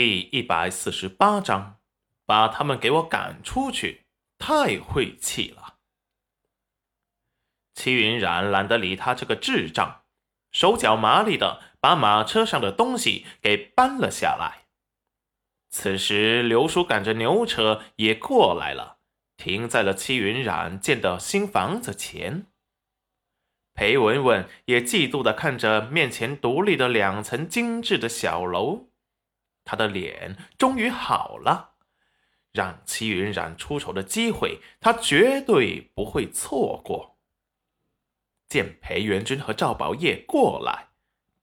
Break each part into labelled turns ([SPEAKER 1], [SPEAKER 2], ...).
[SPEAKER 1] 第一百四十八章，把他们给我赶出去！太晦气了。齐云冉懒得理他这个智障，手脚麻利的把马车上的东西给搬了下来。此时，刘叔赶着牛车也过来了，停在了齐云冉建的新房子前。裴文文也嫉妒的看着面前独立的两层精致的小楼。他的脸终于好了，让齐云冉出丑的机会，他绝对不会错过。见裴元君和赵宝业过来，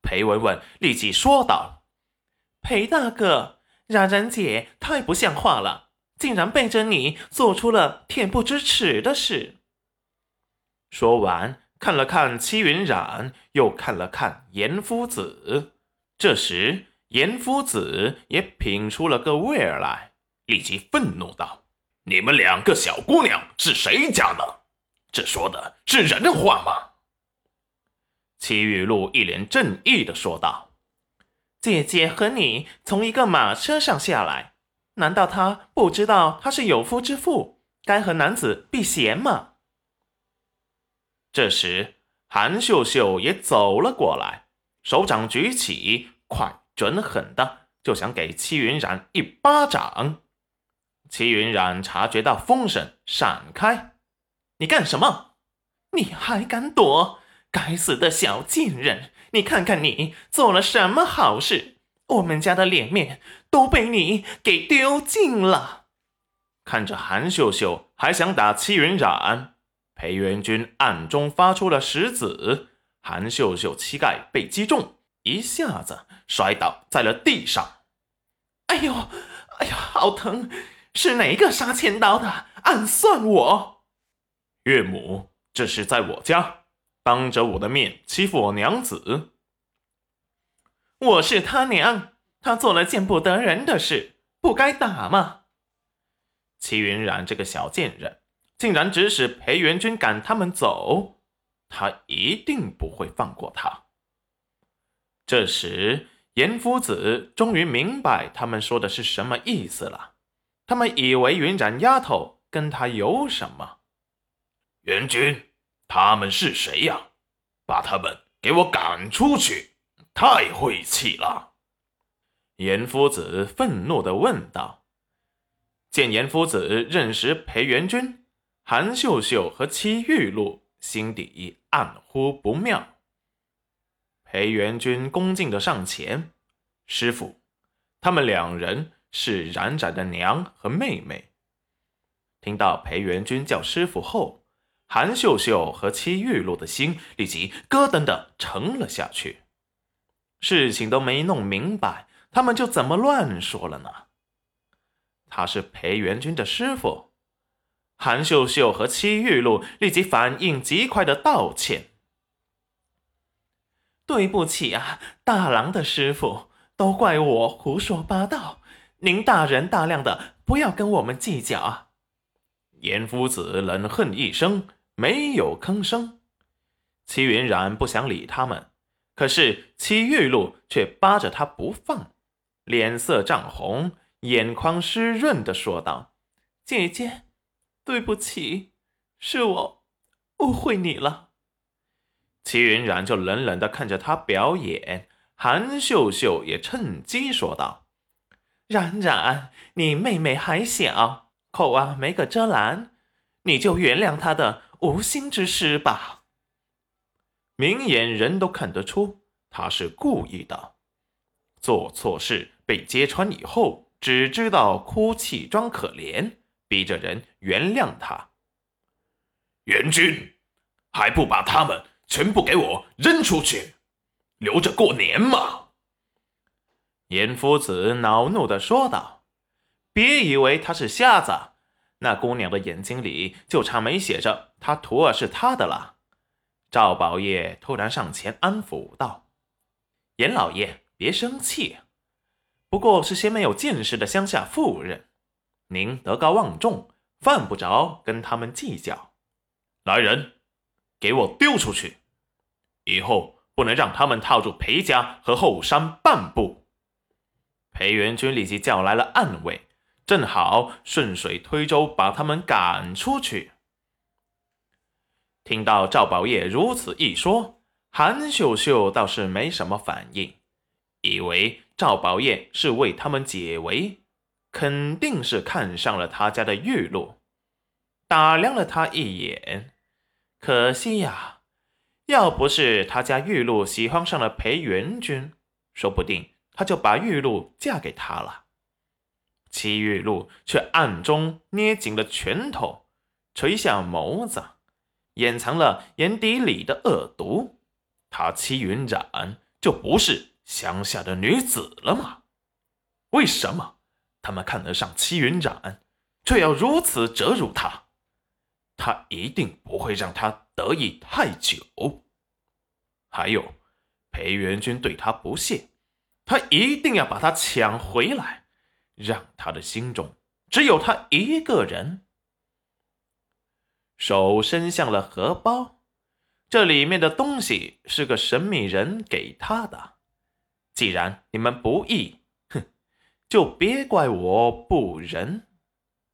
[SPEAKER 1] 裴文文立即说道：“裴大哥，冉冉姐太不像话了，竟然背着你做出了恬不知耻的事。”说完，看了看齐云冉，又看了看严夫子，这时。严夫子也品出了个味儿来，立即愤怒道：“你们两个小姑娘是谁家的？这说的是人话吗？”齐雨露一脸正义的说道：“姐姐和你从一个马车上下来，难道她不知道她是有夫之妇，该和男子避嫌吗？”这时，韩秀秀也走了过来，手掌举起，快！准狠的就想给戚云染一巴掌，戚云染察觉到风声，闪开。你干什么？你还敢躲？该死的小贱人！你看看你做了什么好事？我们家的脸面都被你给丢尽了。看着韩秀秀还想打戚云染，裴元君暗中发出了石子，韩秀秀膝盖被击中。一下子摔倒在了地上，哎呦，哎呀，好疼！是哪个杀千刀的？暗算我！岳母，这是在我家当着我的面欺负我娘子。我是他娘，他做了见不得人的事，不该打吗？齐云冉这个小贱人，竟然指使裴元君赶他们走，他一定不会放过他。这时，严夫子终于明白他们说的是什么意思了。他们以为云染丫头跟他有什么？元君，他们是谁呀？把他们给我赶出去！太晦气了！严夫子愤怒的问道。见严夫子认识裴元君，韩秀秀和戚玉露心底暗呼不妙。裴元君恭敬的上前，师傅，他们两人是冉冉的娘和妹妹。听到裴元君叫师傅后，韩秀秀和戚玉露的心立即咯噔的沉了下去。事情都没弄明白，他们就怎么乱说了呢？他是裴元君的师傅。韩秀秀和戚玉露立即反应极快的道歉。对不起啊，大郎的师傅，都怪我胡说八道，您大人大量的，不要跟我们计较啊！严夫子冷哼一声，没有吭声。齐云然不想理他们，可是齐玉露却扒着他不放，脸色涨红，眼眶湿润的说道：“姐姐，对不起，是我误会你了。”齐云冉就冷冷的看着他表演，韩秀秀也趁机说道：“冉冉，你妹妹还小，口啊没个遮拦，你就原谅她的无心之失吧。明眼人都看得出她是故意的，做错事被揭穿以后，只知道哭泣装可怜，逼着人原谅她。元君还不把他们？”全部给我扔出去，留着过年嘛！严夫子恼怒的说道：“别以为他是瞎子，那姑娘的眼睛里就差没写着他徒儿是他的了。”赵宝业突然上前安抚道：“严老爷，别生气，不过是些没有见识的乡下妇人，您德高望重，犯不着跟他们计较。”来人。给我丢出去！以后不能让他们踏入裴家和后山半步。裴元君立即叫来了暗卫，正好顺水推舟把他们赶出去。听到赵宝业如此一说，韩秀秀倒是没什么反应，以为赵宝业是为他们解围，肯定是看上了他家的玉露，打量了他一眼。可惜呀，要不是他家玉露喜欢上了裴元君，说不定他就把玉露嫁给他了。戚玉露却暗中捏紧了拳头，垂下眸子。掩藏了眼底里的恶毒，她戚云染就不是乡下的女子了吗？为什么他们看得上戚云染，却要如此折辱她？他一定不会让他得意太久。还有，裴元君对他不屑，他一定要把他抢回来，让他的心中只有他一个人。手伸向了荷包，这里面的东西是个神秘人给他的。既然你们不义，哼，就别怪我不仁。